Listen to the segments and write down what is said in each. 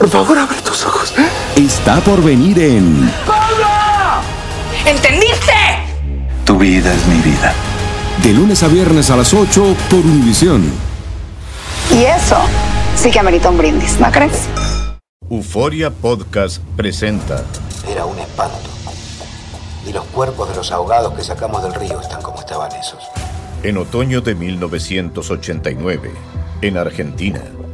Por favor, abre tus ojos. está por venir en ¿Entendiste? Tu vida es mi vida. De lunes a viernes a las 8 por Univisión. Y eso sí que amerita un brindis, ¿no crees? Euforia Podcast presenta Era un espanto. Y los cuerpos de los ahogados que sacamos del río están como estaban esos. en otoño de 1989, en Argentina.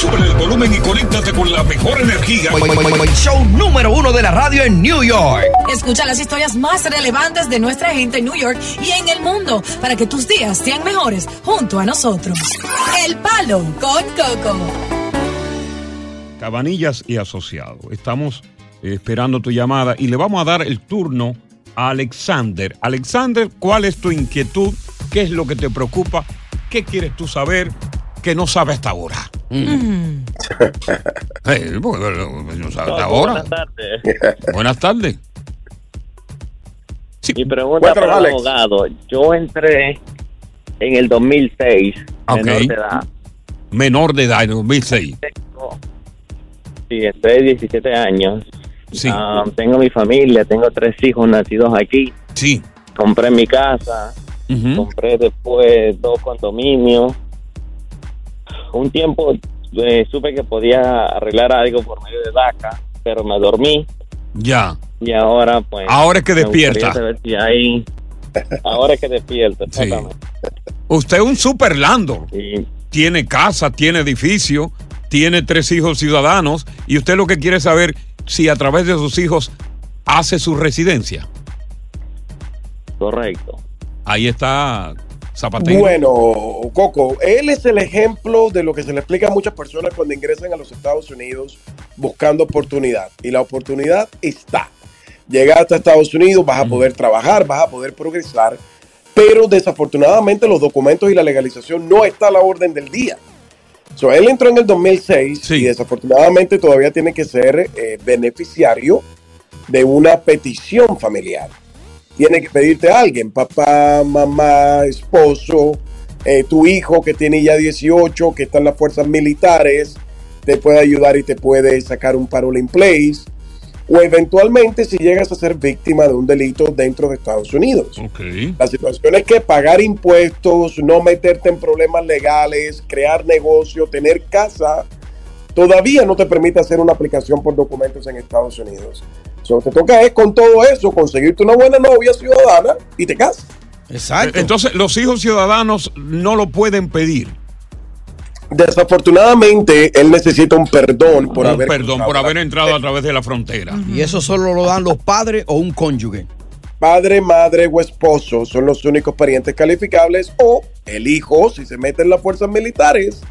Sube el volumen y conéctate con la mejor energía. Show número uno de la radio en New York. Escucha las historias más relevantes de nuestra gente en New York y en el mundo para que tus días sean mejores junto a nosotros. El Palo con Coco. Cabanillas y Asociados. Estamos eh, esperando tu llamada y le vamos a dar el turno a Alexander. Alexander, ¿cuál es tu inquietud? ¿Qué es lo que te preocupa? ¿Qué quieres tú saber que no sabe hasta ahora? Mm. Eh, bueno, no sabe No, ahora. Buenas tardes. Buenas tardes. Mi pregunta para el Alex. abogado. Yo entré en el 2006, Ok. menor de edad. Menor de edad, en 2006. Sí, estoy de 17 años. Sí. Ah, tengo mi familia, tengo tres hijos nacidos aquí. Sí. Compré mi casa, compré después dos condominios. Un tiempo eh, supe que podía arreglar algo por medio de DACA, pero me dormí Ya. y ahora pues... Ahora es que despierta. saber si hay- Ahora es que despierta, Sí. exactamente. Usted es un super landlord. Tiene casa, tiene edificio, tiene tres hijos ciudadanos y usted lo que quiere saber si a través de sus hijos hace su residencia. Correcto. Ahí está Zapatero. Bueno, Coco, él es el ejemplo de lo que se le explica a muchas personas cuando ingresan a los Estados Unidos buscando oportunidad. Y la oportunidad está. Llegaste a Estados Unidos, vas a poder trabajar, vas a poder progresar, pero desafortunadamente los documentos y la legalización no está a la orden del día. So, él entró en el 2006 y desafortunadamente todavía tiene que ser eh, beneficiario de una petición familiar. Tiene que pedirte a alguien, papá, mamá, esposo, eh, tu hijo que tiene ya 18, que está en las fuerzas militares, te puede ayudar y te puede sacar un parole in place. O eventualmente si llegas a ser víctima de un delito dentro de Estados Unidos. La situación es que pagar impuestos, no meterte en problemas legales, crear negocio, tener casa, todavía no te permite hacer una aplicación por documentos en Estados Unidos. So, te toca es con todo eso conseguirte una buena novia ciudadana y te casas. Exacto. Entonces, los hijos ciudadanos no lo pueden pedir. Desafortunadamente, él necesita un perdón por Un haber perdón por haber entrado a través de la frontera. Y eso solo lo dan los padres o un cónyuge. Padre, madre o esposo son los únicos parientes calificables o el hijo, si se mete en las fuerzas militares,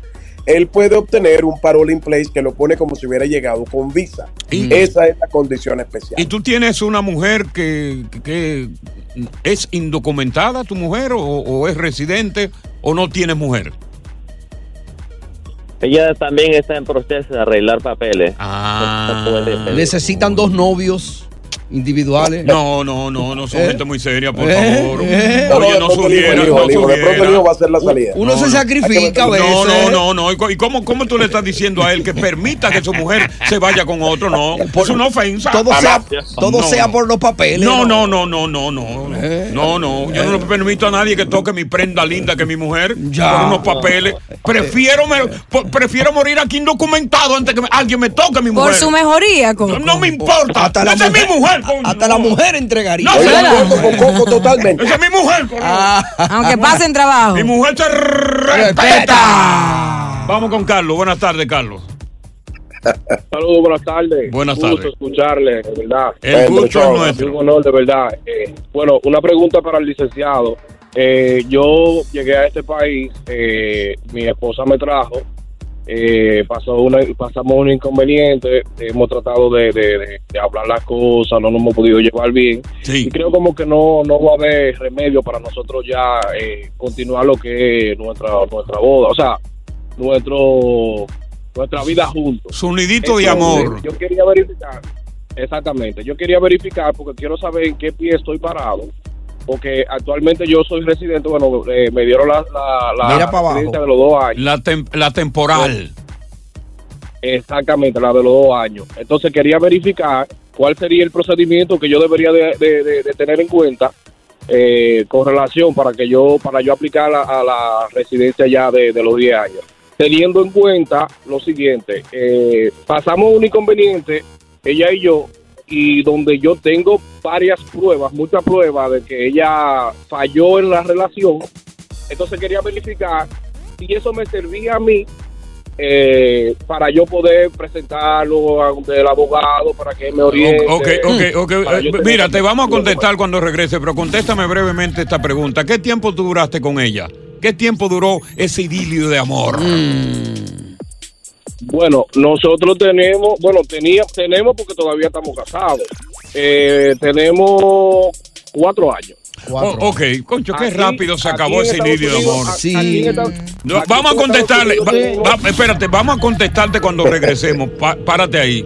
él puede obtener un parole in place que lo pone como si hubiera llegado con visa. Y- Esa es la condición especial. ¿Y tú tienes una mujer que, que es indocumentada, tu mujer, o, o es residente, o no tienes mujer? Ella también está en proceso de arreglar papeles. Ah. Necesitan dos novios. Individuales. No, no, no, no son Eh. gente muy seria, por Eh, favor. eh. Oye, no no el hijo, de pronto el subiera. hijo va a ser la salida. Uno se sacrifica a veces. No, no, no, no. ¿Y co- ¿Y cómo, cómo tú le estás diciendo a él que permita que su mujer se vaya con otro? No, es una ofensa. Todo sea, todo No, sea no. por los papeles. No, no, no, no, no, no. No, no. Yo no le permito a nadie que toque mi prenda linda que mi mujer Ya. por unos papeles. Prefiero, me- prefiero morir aquí indocumentado antes que me- alguien me toque mi mujer. Por su mejoría, Coco. No me importa. Hasta la es mujer- mi mujer. Coño. Hasta la mujer entregaría. No, acuerdo con Coco totalmente. Esa es mi mujer. coño. Aunque pasen trabajo. Mi mujer se respeta. Vamos con Carlos. Buenas tardes, Carlos. Saludos, buenas tardes. Buenas Un gusto tardes. escucharle, de verdad. El gusto es nuestro. Un honor, de verdad. Eh, bueno, una pregunta para el licenciado. Eh, yo llegué a este país, eh, mi esposa me trajo, eh, pasó una, pasamos un inconveniente, hemos tratado de, de- de- de hablar las cosas, no nos hemos podido llevar bien. Y creo como que no, no va a haber remedio para nosotros ya eh, continuar lo que es nuestra, nuestra boda, o sea, nuestro nuestra vida juntos. Su nidito de amor. Yo quería verificar, exactamente, yo quería verificar porque quiero saber en qué pie estoy parado. Porque actualmente yo soy residente, bueno, eh, me dieron la, la, la residencia de los dos años. La, tem- la temporal. Exactamente, la de los dos años. Entonces quería verificar cuál sería el procedimiento que yo debería de, de- de- de tener en cuenta eh, con relación para que yo para yo aplicar a, a la residencia ya de, de los 10 años. Teniendo en cuenta lo siguiente, eh, pasamos un inconveniente, ella y yo, y donde yo tengo varias pruebas, muchas pruebas de que ella falló en la relación. Entonces quería verificar si eso me servía a mí eh, para yo poder presentarlo ante el abogado para que me oriente. Ok, ok, ok. Eh, Mira, te vamos a contestar cuando regrese, pero contéstame brevemente esta pregunta. ¿Qué tiempo tú duraste con ella? ¿Qué tiempo duró ese idilio de amor? Bueno, nosotros tenemos, bueno, teníamos, tenemos porque todavía estamos casados. Eh, tenemos cuatro años. Oh, ok, concho, qué Aquí- rápido se acabó ese idilio de amor. aquí Estados- No, vamos a contestarle. Va- va- espérate, vamos a contestarte cuando regresemos. Pa- párate ahí.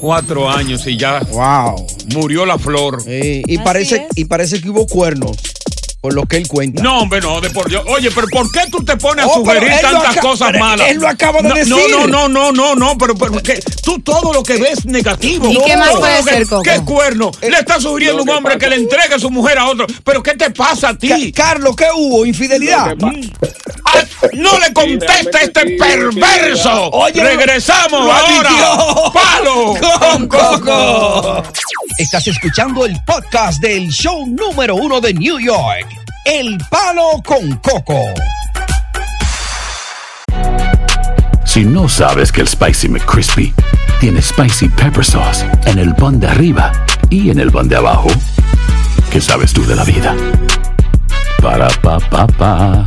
Cuatro años y ya. Wow. Murió la flor. y, parece, y parece que hubo cuernos, por lo que él cuenta. No, hombre, no, de por Dios. Oye, pero ¿por qué tú te pones a Oh, sugerir tantas cosas malas? él lo acaba de no, decir. No, no, no, no, no, pero, pero que tú todo lo que ves negativo. ¿Y qué más puede ser, Coco? ¿Qué cuerno? Le está sugiriendo un hombre que le entregue a su mujer a otro. ¿Pero qué te pasa a ti? Carlos, ¿qué hubo? ¿Infidelidad? No le contesta este perverso. Oye, Regresamos lo ahora. admitió. Palo con Coco. Estás escuchando el podcast del show número uno de New York, El Palo con Coco. Si no sabes que el Spicy McCrispy tiene Spicy Pepper Sauce en el pan de arriba y en el pan de abajo, ¿qué sabes tú de la vida? Para, pa, pa, pa.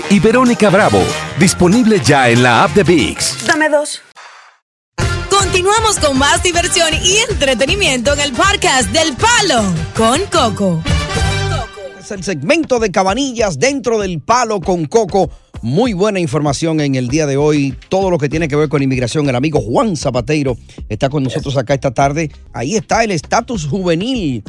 y Verónica Bravo, disponible ya en la app de VIX. Dame dos. Continuamos con más diversión y entretenimiento en el podcast del Palo con Coco. Es el segmento de cabanillas dentro del Palo con Coco. Muy buena información en el día de hoy. Todo lo que tiene que ver con inmigración. El amigo Juan Zapateiro está con nosotros acá esta tarde. Ahí está el estatus juvenil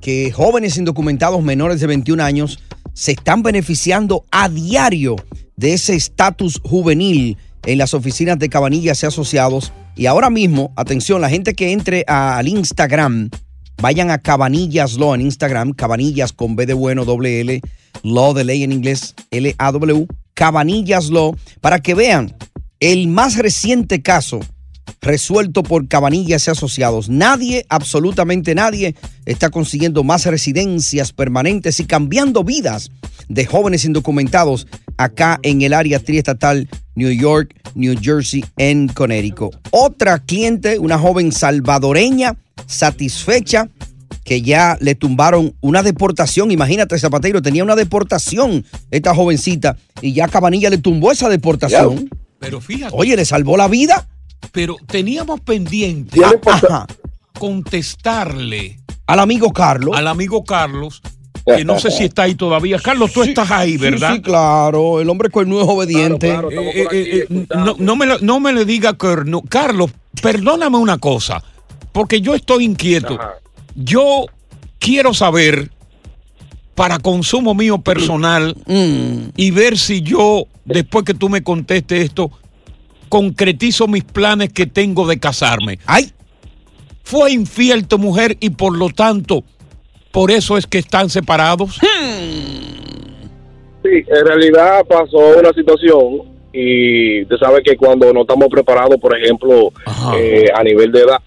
que jóvenes indocumentados menores de 21 años se están beneficiando a diario de ese estatus juvenil en las oficinas de Cabanillas y Asociados. Y ahora mismo, atención, la gente que entre al Instagram, vayan a Cabanillas Law en Instagram, Cabanillas con B de bueno, doble L, Law de ley en inglés, L-A-W, Cabanillas Law, para que vean el más reciente caso resuelto por Cabanillas y Asociados. Nadie, absolutamente nadie, está consiguiendo más residencias permanentes y cambiando vidas de jóvenes indocumentados acá en el área triestatal New York, New Jersey, en Connecticut. Otra cliente, una joven salvadoreña, satisfecha, que ya le tumbaron una deportación. Imagínate, Zapatero, tenía una deportación esta jovencita y ya Cabanilla le tumbó esa deportación. Pero fíjate. Oye, le salvó la vida. Pero teníamos pendiente Ajá. contestarle Al amigo Carlos. al amigo Carlos, que no sé si está ahí todavía. Carlos, tú estás ahí, ¿verdad? Sí, sí, claro. El hombre cuernudo es obediente. Eh, eh, eh, eh, no, no me, lo- no me le diga cornu- Carlos, perdóname una cosa, porque yo estoy inquieto. Yo quiero saber, para consumo mío personal, y ver si yo, después que tú me contestes esto, concretizo mis planes que tengo de casarme. ¡Ay! Fue infiel tu mujer y por lo tanto, por eso es que están separados. Sí, en realidad pasó una situación y usted sabe que cuando no estamos preparados, por ejemplo, eh, a nivel de edad,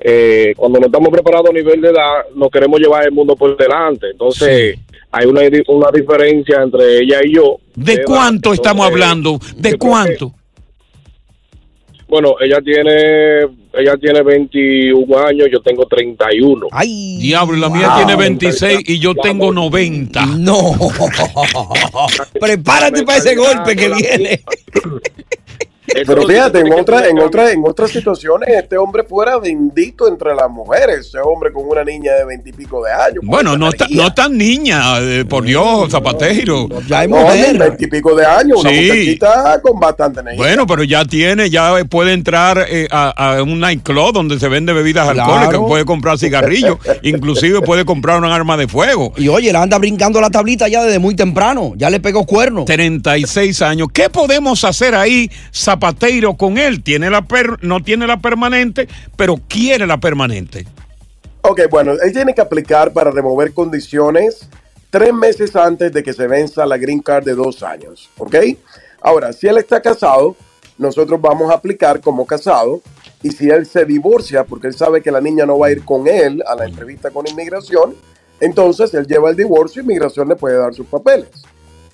eh, cuando no estamos preparados a nivel de edad, nos queremos llevar el mundo por delante. Entonces, hay una, una diferencia entre ella y yo. ¿De cuánto estamos Entonces, hablando? ¿De cuánto? Bueno, ella tiene ella tiene 21 años, yo tengo 31. ¡Ay! Diablo, la mía tiene 26 y yo tengo 90. No. Prepárate para ese golpe que viene. Pero fíjate, en otra, en otra, en otras situaciones, este hombre fuera bendito entre las mujeres, ese hombre con una niña de veintipico de años. Bueno, no, está, no tan niña, eh, por Dios, Zapatero. Ya No, veintipico de años, una Sí. muchachita con bastante energía. Bueno, pero ya tiene, ya puede entrar eh, a, a un nightclub donde se vende bebidas Claro. alcohólicas, puede comprar cigarrillos, inclusive puede comprar un arma de fuego. Y oye, él anda brincando la tablita ya desde muy temprano. Ya le pegó cuerno. 36 años. ¿Qué podemos hacer ahí, Zapateiro, con él? Tiene la per- no tiene la permanente, pero quiere la permanente. Ok, bueno, él tiene que aplicar para remover condiciones tres meses antes de que se venza la green card de dos años, ¿ok? Ahora, si él está casado, nosotros vamos a aplicar como casado y si él se divorcia porque él sabe que la niña no va a ir con él a la entrevista con inmigración, entonces él lleva el divorcio y inmigración le puede dar sus papeles.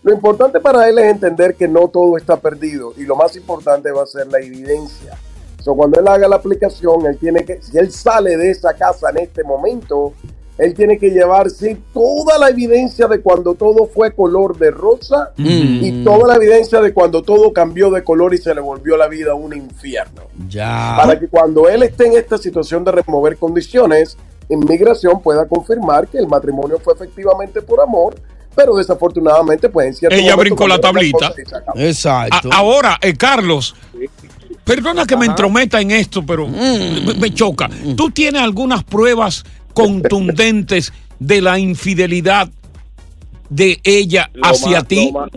Lo importante para él es entender que no todo está perdido y lo más importante va a ser la evidencia. So, cuando él haga la aplicación, él tiene que, si él sale de esa casa en este momento, él tiene que llevarse toda la evidencia de cuando todo fue color de rosa y toda la evidencia de cuando todo cambió de color y se le volvió la vida un infierno. Ya. Para que cuando él esté en esta situación de remover condiciones, inmigración pueda confirmar que el matrimonio fue efectivamente por amor, pero desafortunadamente pues en cierto Ella momento brincó la tablita. Exacto. A- ahora, eh, Carlos, perdona que me entrometa en esto, pero me, me choca. ¿Tú tienes algunas pruebas contundentes de la infidelidad de ella Lo hacia más- ti? Lo más,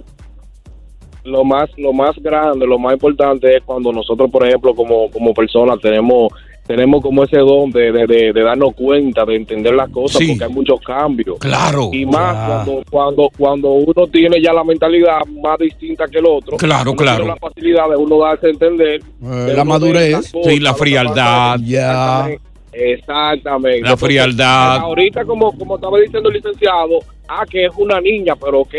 lo más, lo más grande, lo más importante es cuando nosotros, por ejemplo, como, como personas tenemos tenemos como ese don de, de, de- de darnos cuenta, de entender las cosas, Sí. porque hay muchos cambios. Claro. Y más cuando, cuando, cuando uno tiene ya la mentalidad más distinta que el otro. Claro, uno claro. tiene la facilidad de uno darse a entender. Eh, de la madurez. cosas, Sí, la frialdad. Ya. Exactamente. La frialdad. Ahorita, como, como estaba diciendo el licenciado, ah, que es una niña, pero ok.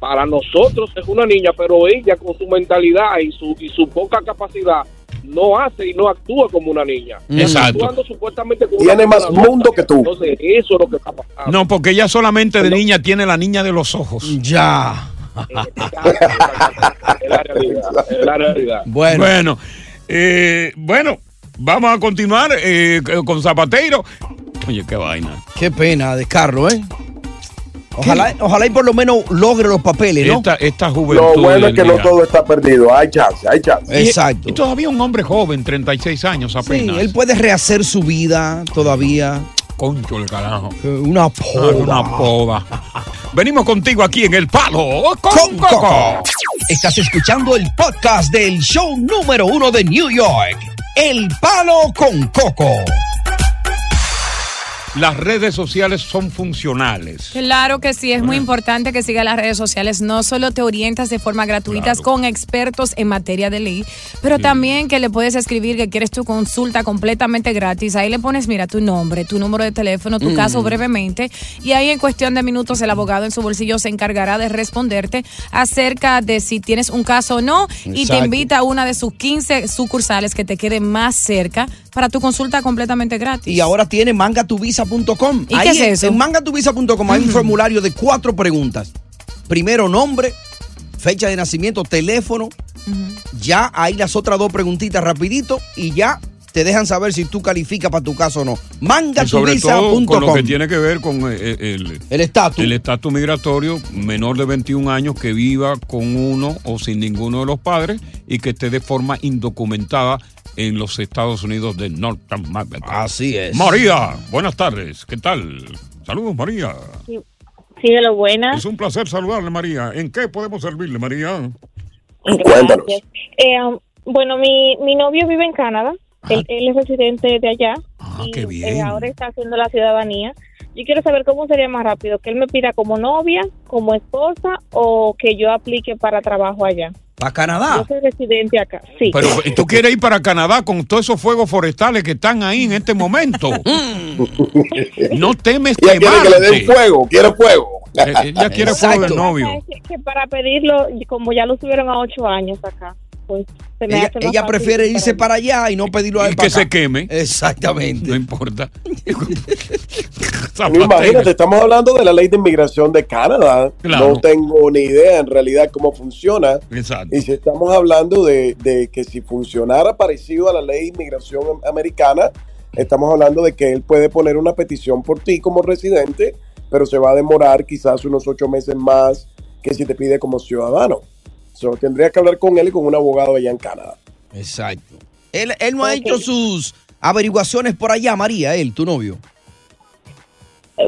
Para nosotros es una niña, pero ella con su mentalidad y su, y su poca capacidad no hace y no actúa como una niña. Mm. Exacto. Actuando supuestamente como Tiene una más mundo que tú. Entonces, eso es lo que está pasando. No, porque ella solamente de niña tiene la niña de los ojos. Ya. Es la realidad. Es la realidad. Bueno. Bueno, eh, bueno, vamos a continuar eh, con Zapateiro. Oye, qué vaina. Qué pena de Carlos, ¿eh? Ojalá, ojalá y por lo menos logre los papeles, ¿no? Esta, esta juventud. Lo bueno es que no todo está perdido, hay chance, hay chance. Exacto. Y, todavía un hombre joven, 36 años Sí, apenas. él puede rehacer su vida todavía. Concho el carajo. Eh, Una Ah, poda. Una poda. Venimos contigo aquí en El Palo con, Con Coco. Coco. Estás escuchando el podcast del show número uno de New York. El Palo con Coco. Las redes sociales son funcionales. Claro que sí, es muy importante que siga las redes sociales. No solo te orientas de forma gratuita con expertos en materia de ley, pero también que le puedes escribir que quieres tu consulta completamente gratis. Ahí le pones, mira, tu nombre, tu número de teléfono, tu Mm. caso brevemente, y ahí en cuestión de minutos el abogado en su bolsillo se encargará de responderte acerca de si tienes un caso o no y te invita a una de sus 15 sucursales que te quede más cerca para tu consulta completamente gratis. Y ahora tiene mangatuvisa.com mangatuvisa.com. ¿Y Ahí qué es en- eso? En mangatuvisa.com hay un formulario de cuatro preguntas. Primero, nombre, fecha de nacimiento, teléfono. Ya hay las otras dos preguntitas rapidito y ya te dejan saber si tú calificas para tu caso o no. Y sobre todo con lo que tiene que ver con eh, el El estatus. el estatus migratorio, menor de 21 años que viva con uno o sin ninguno de los padres y que esté de forma indocumentada en los Estados Unidos de Norteamérica. Así es. María, buenas tardes. ¿Qué tal? Saludos, María. Sí, de lo buena. Es un placer saludarle, María. ¿En qué podemos servirle, María? Gracias. Eh, um, bueno, mi, mi novio vive en Canadá. Él, él es residente de allá. y qué bien. eh, ahora está haciendo la ciudadanía. Yo quiero saber cómo sería más rápido, que él me pida como novia, como esposa o que yo aplique para trabajo allá. ¿Para Canadá? Yo soy residente acá, sí. Pero ¿y tú quieres ir para Canadá con todos esos fuegos forestales que están ahí en este momento. no temes Ella quiere que le den quemarte. fuego, quiere fuego. Eh, Ella quiere fuego del novio. Que, que para pedirlo, como ya lo subieron a ocho años acá, pues se me Ella, hace más ella prefiere irse para allá y no pedirlo a él Y para que se queme. Exactamente. No importa. Imagínate, estamos hablando de la ley de inmigración de Canadá. Claro. No tengo ni idea en realidad cómo funciona. Exacto. Y si estamos hablando de, de que si funcionara parecido a la ley de inmigración am- americana, estamos hablando de que él puede poner una petición por ti como residente, pero se va a demorar quizás unos ocho meses más que si te pide como ciudadano. So, tendría que hablar con él y con un abogado allá en Canadá. Exacto. Él, él no ha hecho sus averiguaciones por allá, María, él, tu novio.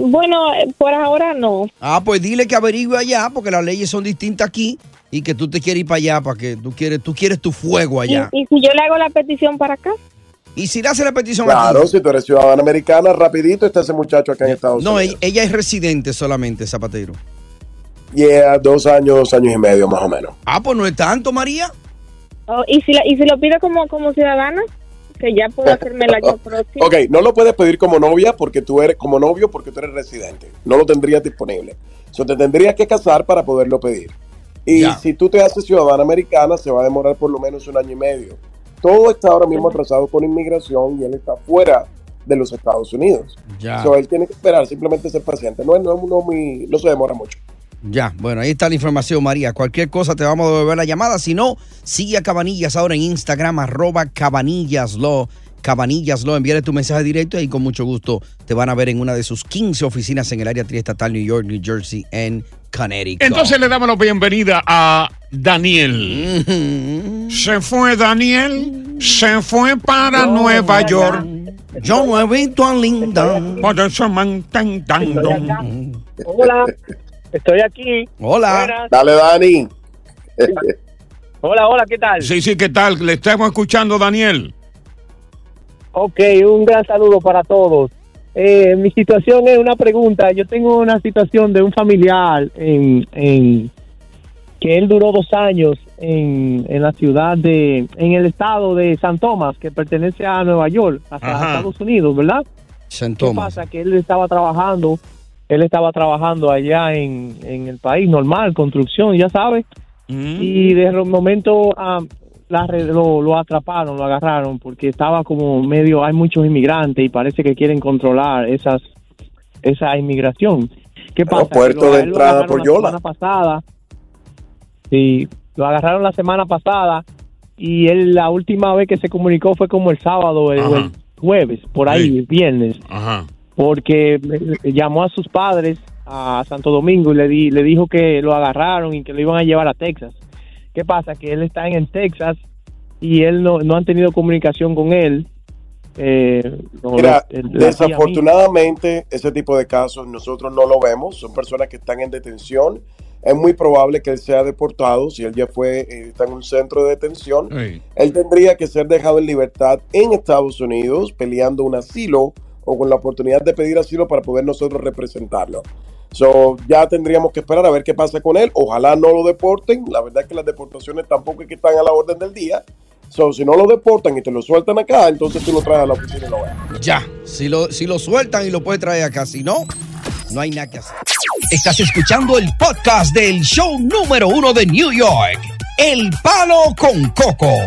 Bueno, por ahora no. Ah, pues dile que averigüe allá, porque las leyes son distintas aquí y que tú te quieres ir para allá, para que tú quieres, tú quieres tu fuego allá. y si yo le hago la petición para acá, Y si le hace la petición Claro, aquí. si tú eres ciudadana americana, rapidito está ese muchacho acá en Estados No, Unidos. ella, ella es residente solamente, Zapatero. Yeah, dos años, dos años y medio más o menos. Ah, pues no es tanto, María. Oh, y si la, y si lo pido como como ciudadana, que ya puedo hacerme el año próximo. Ok, no lo puedes pedir como novia porque tú eres como novio porque tú eres residente. No lo tendrías disponible. So, te tendrías que casar para poderlo pedir. Y Ya. si tú te haces ciudadana americana, se va a demorar por lo menos un año y medio. Todo está ahora mismo atrasado con inmigración y él está fuera de los Estados Unidos. Ya. So, él tiene que esperar, simplemente ser paciente. No, es- no, es- no, muy- no se demora mucho. Ya, bueno, ahí está la información, María. Cualquier cosa te vamos a devolver la llamada. Si no, sigue a Cabanillas ahora en Instagram, arroba cabanillaslo. Cabanillaslo, envíale tu mensaje directo y con mucho gusto te van a ver en una de sus 15 oficinas en el área triestatal New York, New Jersey, en Connecticut. Entonces le damos la bienvenida a Daniel. Se fue Daniel, se fue para Nueva York. Yo no he visto a Linda. Por eso. Hola, estoy aquí. Hola. Buenas. Dale, Dani. Hola, hola, ¿qué tal? Sí, sí, ¿qué tal? Le estamos escuchando, Daniel. Ok, un gran saludo para todos. Eh, mi situación es una pregunta. Yo tengo una situación de un familiar en, en que él duró dos años en, en la ciudad de, en el estado de San Tomás, que pertenece a Nueva York, hasta Ajá. Estados Unidos, ¿verdad? San ¿Qué Tomás. pasa? Que él estaba trabajando, él estaba trabajando allá en, en el país normal, construcción, ya sabes. Y de momento ah, la lo, lo atraparon, lo agarraron, porque estaba como medio, hay muchos inmigrantes y parece que quieren controlar esas esa inmigración. ¿Qué pasa? Que puerto lo- de entrada por la Yola. semana pasada. Sí, lo agarraron la semana pasada y él la última vez que se comunicó fue como el sábado el, jueves, por ahí, viernes Ajá. Porque llamó a sus padres a Santo Domingo y le, di- le dijo que lo agarraron y que lo iban a llevar a Texas. ¿Qué pasa? Que él está en, Texas y él no, no han tenido comunicación con él. Eh, no, Mira, el- la tía desafortunadamente ese tipo de casos nosotros no lo vemos, son personas que están en detención. Es muy probable que él sea deportado, si él ya fue, eh, está en un centro de detención. Él tendría que ser dejado en libertad en Estados Unidos, peleando un asilo o con la oportunidad de pedir asilo para poder nosotros representarlo. So, ya tendríamos que esperar a ver qué pasa con él. Ojalá no lo deporten. La verdad es que las deportaciones tampoco es que están a la orden del día. So, si no lo deportan y te lo sueltan acá, entonces tú lo traes a la oficina y lo ves. Ya, si lo, si lo sueltan y lo puede traer acá, si no, no hay nada que hacer. Estás escuchando el podcast del show número uno de New York, El Palo con Coco.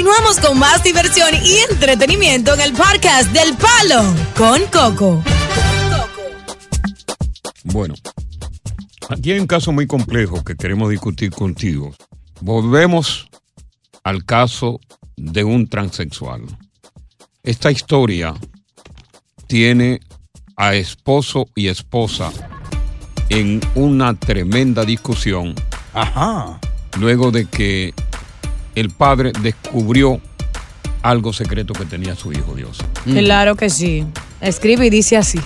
Continuamos con más diversión y entretenimiento en el podcast del Palo con Coco. Bueno, aquí hay un caso muy complejo que queremos discutir contigo. Volvemos al caso de un transexual. Esta historia tiene a esposo y esposa en una tremenda discusión. Ajá. Luego de que el padre descubrió algo secreto que tenía su hijo Dios. Claro que sí. Escribe y dice así.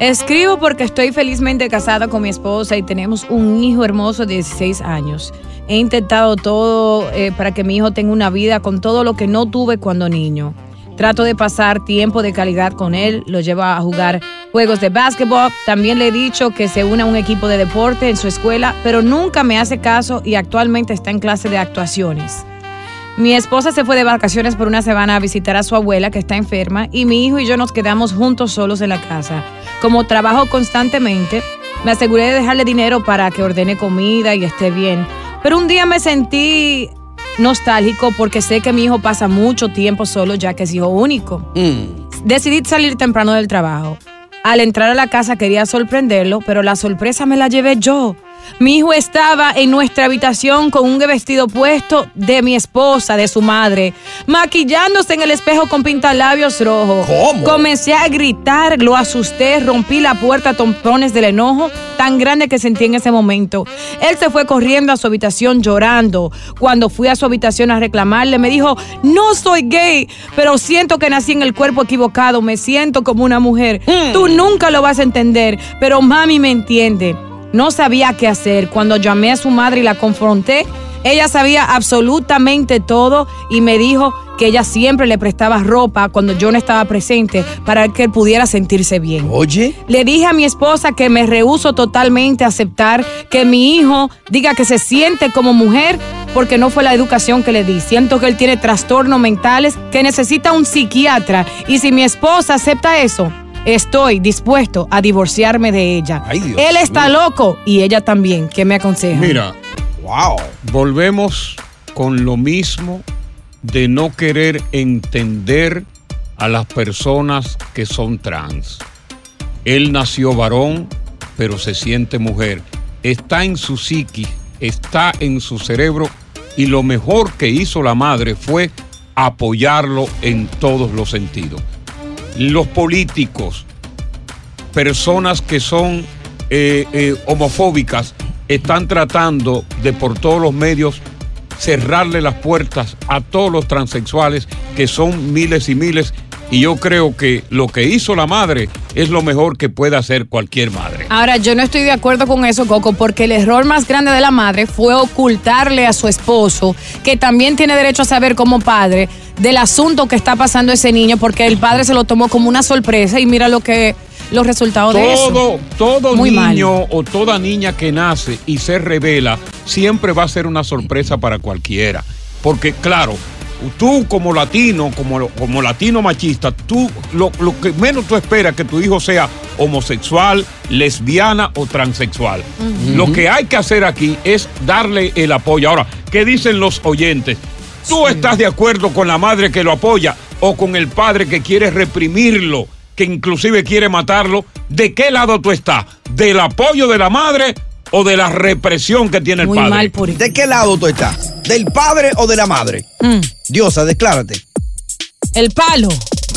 Escribo porque estoy felizmente casada con mi esposa y tenemos un hijo hermoso de 16 años. He intentado todo eh, para que mi hijo tenga una vida con todo lo que no tuve cuando niño. Trato de pasar tiempo de calidad con él, lo llevo a jugar juegos de básquetbol. También le he dicho que se una a un equipo de deporte en su escuela, pero nunca me hace caso y actualmente está en clase de actuaciones. Mi esposa se fue de vacaciones por una semana a visitar a su abuela que está enferma y mi hijo y yo nos quedamos juntos solos en la casa. Como trabajo constantemente, me aseguré de dejarle dinero para que ordene comida y esté bien. Pero un día me sentí nostálgico porque sé que mi hijo pasa mucho tiempo solo ya que es hijo único. Decidí salir temprano del trabajo. Al entrar a la casa quería sorprenderlo, pero la sorpresa me la llevé yo. Mi hijo estaba en nuestra habitación con un vestido puesto de mi esposa, de su madre, maquillándose en el espejo con pintalabios rojos. ¿Cómo? Comencé a gritar, lo asusté, rompí la puerta a tompones del enojo tan grande que sentí en ese momento. Él se fue corriendo a su habitación llorando. Cuando fui a su habitación a reclamarle, me dijo, no soy gay, pero siento que nací en el cuerpo equivocado, me siento como una mujer. Tú nunca lo vas a entender, pero mami me entiende. No sabía qué hacer. Cuando llamé a su madre y la confronté, ella sabía absolutamente todo y me dijo que ella siempre le prestaba ropa cuando yo no estaba presente para que él pudiera sentirse bien. Oye. Le dije a mi esposa que me rehuso totalmente a aceptar que mi hijo diga que se siente como mujer porque no fue la educación que le di. Siento que él tiene trastornos mentales, que necesita un psiquiatra y si mi esposa acepta eso, estoy dispuesto a divorciarme de ella. Dios él está loco y ella también. ¿Qué me aconseja? Mira, wow. volvemos con lo mismo de no querer entender a las personas que son trans. Él nació varón, pero se siente mujer. Está en su psiquis, está en su cerebro y lo mejor que hizo la madre fue apoyarlo en todos los sentidos. Los políticos, personas que son eh, eh, homofóbicas, están tratando de por todos los medios cerrarle las puertas a todos los transexuales, que son miles y miles. Y yo creo que lo que hizo la madre es lo mejor que puede hacer cualquier madre. Ahora, yo no estoy de acuerdo con eso, Coco, porque el error más grande de la madre fue ocultarle a su esposo, que también tiene derecho a saber como padre, del asunto que está pasando ese niño, porque el padre se lo tomó como una sorpresa y mira lo que los resultados de eso. Todo, todo Muy mal. niño o toda niña que nace y se revela siempre va a ser una sorpresa para cualquiera. Porque, claro, tú como latino, como, como latino machista, tú lo, lo que menos tú esperas que tu hijo sea homosexual, lesbiana o transexual. Lo que hay que hacer aquí es darle el apoyo. Ahora, ¿qué dicen los oyentes? ¿Tú estás de acuerdo con la madre que lo apoya o con el padre que quiere reprimirlo, que inclusive quiere matarlo? ¿De qué lado tú estás? ¿Del apoyo de la madre o de la represión que tiene el padre? ¿De qué lado tú estás? ¿Del padre o de la madre? Diosa, declárate. El palo.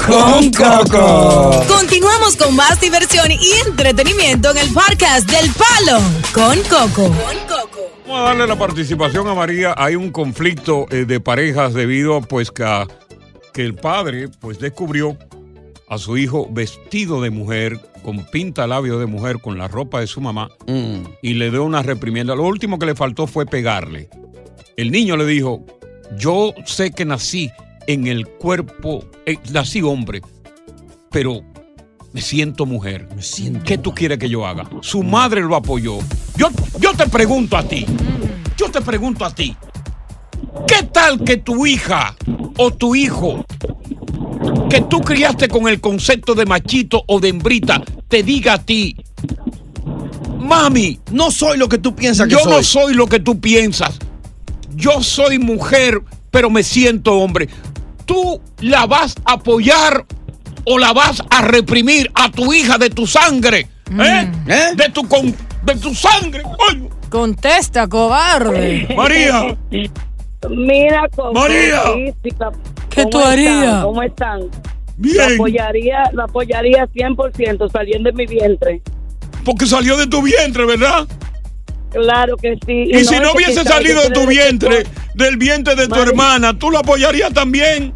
Con Coco. Continuamos con más diversión y entretenimiento en el podcast del Palo con Coco. Vamos a darle la participación a María. Hay un conflicto eh, de parejas debido pues que, a- que el padre pues descubrió a su hijo vestido de mujer, con pinta labio de mujer, con la ropa de su mamá y le dio una reprimienda. Lo último que le faltó fue pegarle. El niño le dijo, yo sé que nací en el cuerpo, eh, nací hombre, pero me siento mujer. ¿Qué tú quieres que yo haga? Su madre lo apoyó. Yo, yo te pregunto a ti. Yo te pregunto a ti. ¿Qué tal que tu hija o tu hijo que tú criaste con el concepto de machito o de hembrita te diga a ti, mami, no soy lo que tú piensas que yo soy. no soy lo que tú piensas. Yo soy mujer, pero me siento hombre. ¿Tú la vas a apoyar o la vas a reprimir a tu hija de tu sangre? ¿Eh? De, tu con- de tu sangre. coño. Contesta, cobarde. María. Mira, con María. ¿Qué ¿Cómo tú harías? ¿Cómo están? Bien. La apoyaría, la apoyaría 100% saliendo de mi vientre. Porque salió de tu vientre, ¿verdad? Claro que sí. Y, si no hubiese salido de tu vientre, del vientre de tu hermana, ¿tú la apoyarías también?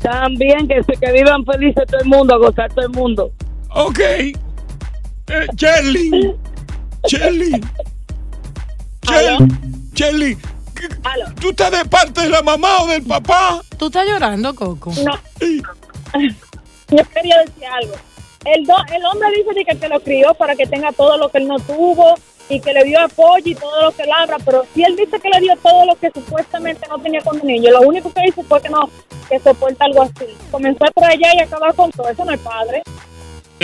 También que, se- que vivan felices todo el mundo, a gozar todo el mundo. Ok. Eh, Shelly. Shelly. Shelly. Shelly. ¿qué- ¿Tú estás de parte de la mamá o del papá? ¿Tú estás llorando, Coco? No. Yo quería decir algo. El, do- el hombre dice de que, que lo crió para que tenga todo lo que él no tuvo y que le dio apoyo y todo lo que él habla, pero si él dice que le dio todo lo que supuestamente no tenía con niño, lo único que hizo fue que no, que soporta algo así. Comenzó por allá y acabar con todo, eso no es padre.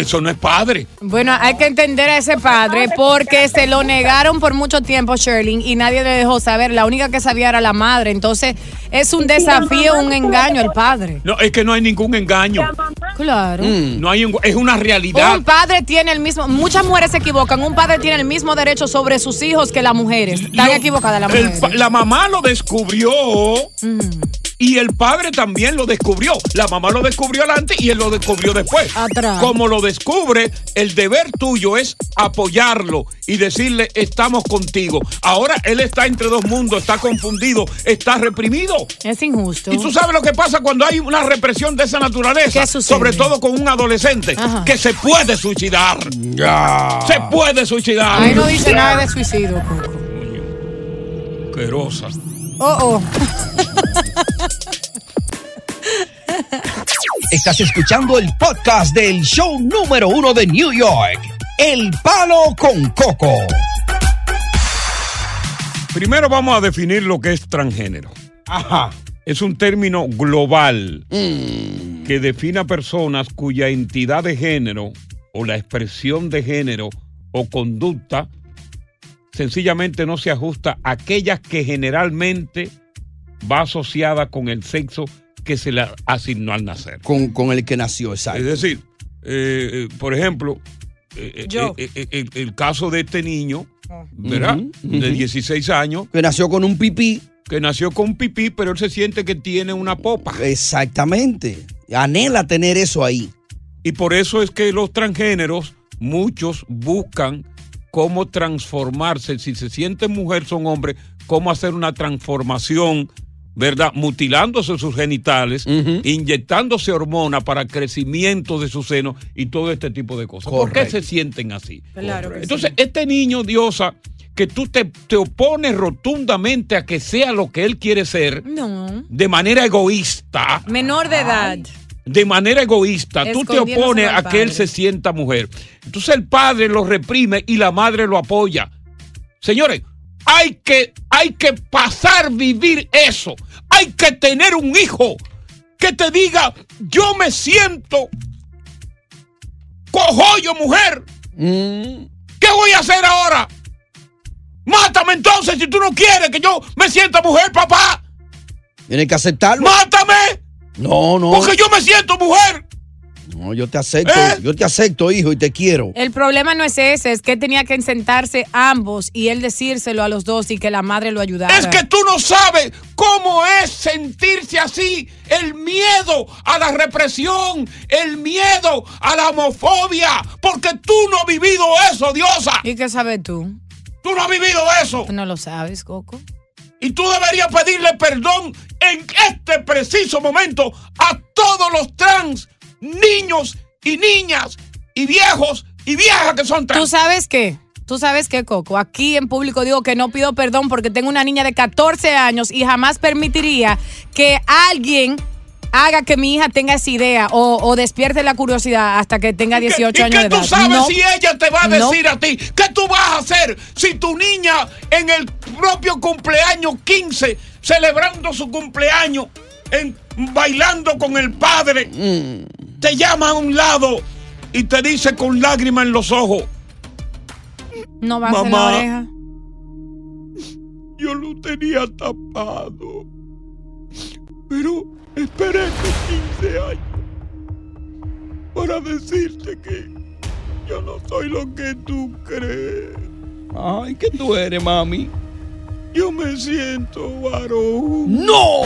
Eso no es padre. Bueno, hay que entender a ese padre porque se lo negaron por mucho tiempo, Sherling, y nadie le dejó saber. La única que sabía era la madre. Entonces, es un desafío, un engaño al padre. No, es que no hay ningún engaño. Claro. No hay un- es una realidad. Un padre tiene el mismo, muchas mujeres se equivocan, un padre tiene el mismo derecho sobre sus hijos que las mujeres. Están equivocadas las El mujeres. la mamá lo descubrió y el padre también lo descubrió. La mamá lo descubrió adelante y él lo descubrió después. Atrás. Como lo descubre, el deber tuyo es apoyarlo y decirle estamos contigo. Ahora él está entre dos mundos, está confundido, está reprimido. Es injusto. Y tú sabes lo que pasa cuando hay una represión de esa naturaleza, ¿Qué sucede? sobre todo con un adolescente, Ajá. que se puede suicidar. Se puede suicidar. Ahí no dice nada de suicidio, Coco. Asquerosa. Oh, oh. Estás escuchando el podcast del show número uno de New York, El Palo con Coco. Primero vamos a definir lo que es transgénero. Ajá. Es un término global que define a personas cuya entidad de género o la expresión de género o conducta sencillamente no se ajusta a aquellas que generalmente va asociada con el sexo que se le asignó al nacer. Con, con el que nació, exacto. Es decir, eh, eh, por ejemplo, eh, Yo. eh, eh, eh, el caso de este niño, ¿verdad? Ujú, De ujú. 16 años. Que nació con un pipí. Que nació con pipí, pero él se siente que tiene una popa. Exactamente. Anhela tener eso ahí. Y por eso es que los transgéneros, muchos buscan cómo transformarse. Si se sienten mujer, son hombres, cómo hacer una transformación, ¿verdad? Mutilándose sus genitales, inyectándose hormona para crecimiento de su seno y todo este tipo de cosas. ¿Por qué se sienten así? Claro que Entonces, este niño, Diosa, que tú te, te opones rotundamente a que sea lo que él quiere ser, No. de manera egoísta, Menor de edad. de manera egoísta, tú te opones a que él se sienta mujer. Entonces el padre lo reprime y la madre lo apoya. Señores, hay que, hay que pasar vivir eso. Hay que tener un hijo que te diga, yo me siento cojollo mujer. ¿Qué voy a hacer ahora? Mátame entonces si tú no quieres que yo me sienta mujer, papá. Tienes que aceptarlo. ¡Mátame! No, no. Porque yo me siento mujer. No, yo te acepto. ¿Eh? Yo te acepto, hijo, y te quiero. El problema no es ese, es que tenía que sentarse ambos y él decírselo a los dos y que la madre lo ayudara. Es que tú no sabes cómo es sentirse así. El miedo a la represión, el miedo a la homofobia. Porque tú no has vivido eso, Diosa. ¿Y qué sabes tú? Tú no has vivido eso. Tú no lo sabes, Coco. Y tú deberías pedirle perdón en este preciso momento a todos los trans, niños y niñas y viejos y viejas que son trans. ¿Tú sabes qué? ¿Tú sabes qué, Coco? Aquí en público digo que no pido perdón porque tengo una niña de 14 años y jamás permitiría que alguien haga que mi hija tenga esa idea o, o despierte la curiosidad hasta que tenga 18 ¿Y años qué de edad. tú sabes No. si ella te va a No. decir a ti? ¿Qué tú vas a hacer si tu niña en el propio cumpleaños 15, celebrando su cumpleaños, en, bailando con el padre, te llama a un lado y te dice con lágrimas en los ojos, No va a ser la oreja. yo lo tenía tapado, pero esperé estos 15 años para decirte que yo no soy lo que tú crees. Ay, ¿qué tú eres, mami? Yo me siento varón. ¡No!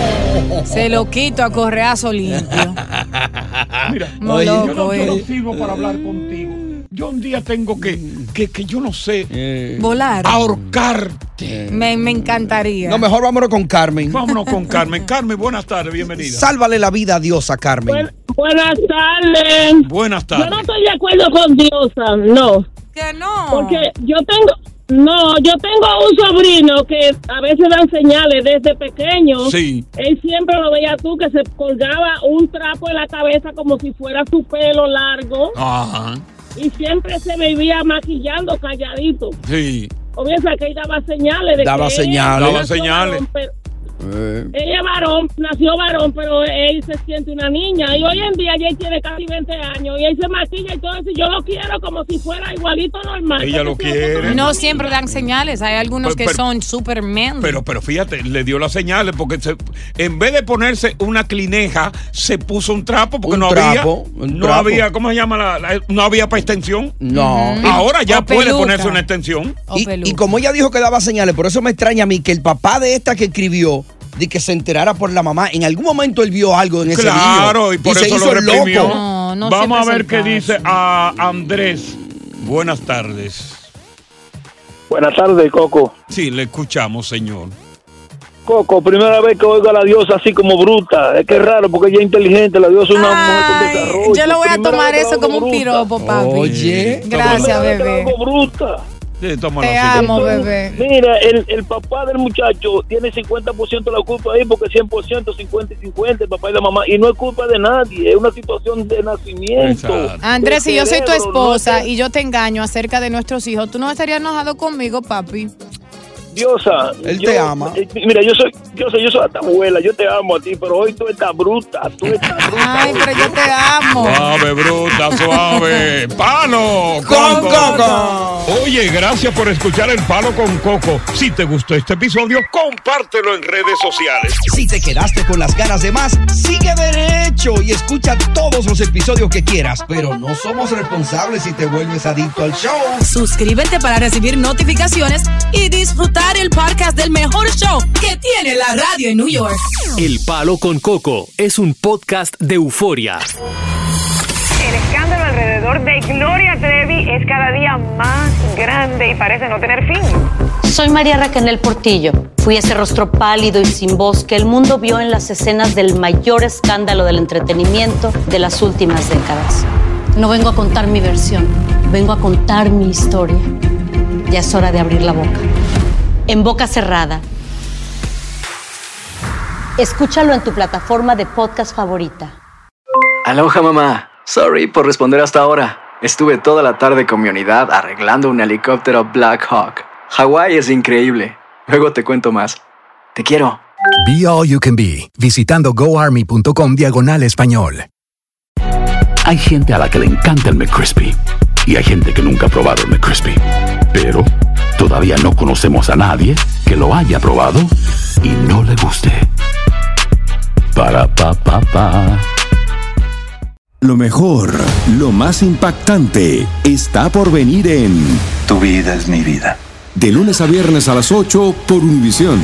Se lo quito a correazo limpio. Mira, No, oye, loco, yo, no, yo no eh. sirvo para hablar contigo. Yo un día tengo que, que, que yo no sé, Volar. ahorcarte. Me, me encantaría. No, mejor vámonos con Carmen. Vámonos con Carmen. Carmen, buenas tardes, bienvenida. Sálvale la vida a Dios a Carmen. Buenas tardes. Buenas Yo no estoy de acuerdo con Diosa, no. Que no. Porque yo tengo, no, yo tengo un sobrino que a veces dan señales desde pequeño. Sí. Él siempre lo veía tú que se colgaba un trapo en la cabeza como si fuera su pelo largo Ajá. y siempre se vivía maquillando calladito. Sí. Obviamente que él daba señales de Daba que señales. él Daba señales. varón, pero- Eh, ella es varón, nació varón, pero él se siente una niña. Y hoy en día ya él tiene casi 20 años y él se maquilla y todo eso. y Yo lo quiero como si fuera igualito normal. Ella lo quiere. No siempre dan señales. Hay algunos Pero- que pero- son super manly. Pero, pero fíjate, le dio las señales porque se- en vez de ponerse una clineja, se puso un trapo porque Un no trapo, había. un No trapo. había, ¿cómo se llama? La, la- no había para extensión. No. Ahora ya O puede peluca. ponerse una extensión. Y, y como ella dijo que daba señales, por eso me extraña a mí que el papá de esta que escribió de que se enterara por la mamá, en algún momento él vio algo en ese Claro, video y por se eso hizo lo reprimió. loco. Vamos a ver qué dice a Andrés. Buenas tardes. Buenas tardes, Coco. Sí, le escuchamos, señor. Coco, primera vez que oigo a la diosa así como bruta. Es que es raro porque ella es inteligente. La diosa es una mujer con desarrollo. Yo lo voy a Primera tomar eso como un piropo, papi. Oye. Gracias, bebé. oigo bruta. Sí, tómalo Te así. amo, bebé. Mira, el, el papá del muchacho tiene 50% de la culpa ahí porque 100%, 50 y 50, el papá y la mamá. Y no es culpa de nadie, es una situación de nacimiento. Andrés, si yo soy tu esposa no y yo te engaño acerca de nuestros hijos, ¿tú no estarías enojado conmigo, papi? Diosa, Él yo- te ama. eh, mira, yo soy, yo soy, yo soy hasta abuela, yo te amo a ti, pero hoy tú estás bruta, tú estás bruta. Ay, pero yo te amo. Suave, bruta, suave. ¡Palo! Con Coco. Oye, gracias por escuchar El Palo con Coco. Si te gustó este episodio, compártelo en redes sociales. Si te quedaste con las ganas de más, sigue derecho y escucha todos los episodios que quieras, pero no somos responsables si te vuelves adicto al show. Suscríbete para recibir notificaciones y disfrutar el podcast del mejor show que tiene la radio en New York. El Palo con Coco es un podcast de euforia. El escándalo alrededor de Gloria Trevi es cada día más grande y parece no tener fin. Soy María Raquel Portillo. Fui ese rostro pálido y sin voz que el mundo vio en las escenas del mayor escándalo del entretenimiento de las últimas décadas. No vengo a contar mi versión, vengo a contar mi historia. Ya es hora de abrir la boca. En boca cerrada. Escúchalo en tu plataforma de podcast favorita. Aloha mamá. Sorry por responder hasta ahora. Estuve toda la tarde con mi unidad arreglando un helicóptero Black Hawk. Hawái es increíble. Luego te cuento más. Te quiero. Be All You Can Be, visitando goarmy.com diagonal español. Hay gente a la que le encanta el McCrispy y hay gente que nunca ha probado el McCrispy. Pero todavía no conocemos a nadie que lo haya probado y no le guste. Para pa pa pa. Lo mejor, lo más impactante, está por venir en Tu vida es mi vida. De lunes a viernes a las 8 por Univisión.